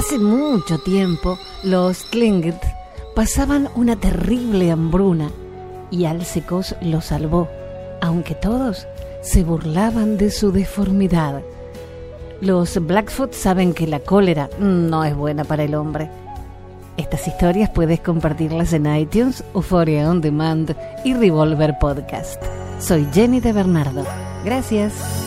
Hace mucho tiempo, los Tlingit pasaban una terrible hambruna y Alcecos lo salvó, aunque todos se burlaban de su deformidad. Los Blackfoot saben que la cólera no es buena para el hombre. Estas historias puedes compartirlas en iTunes, Euphoria On Demand y Revolver Podcast. Soy Jenny de Bernardo. Gracias.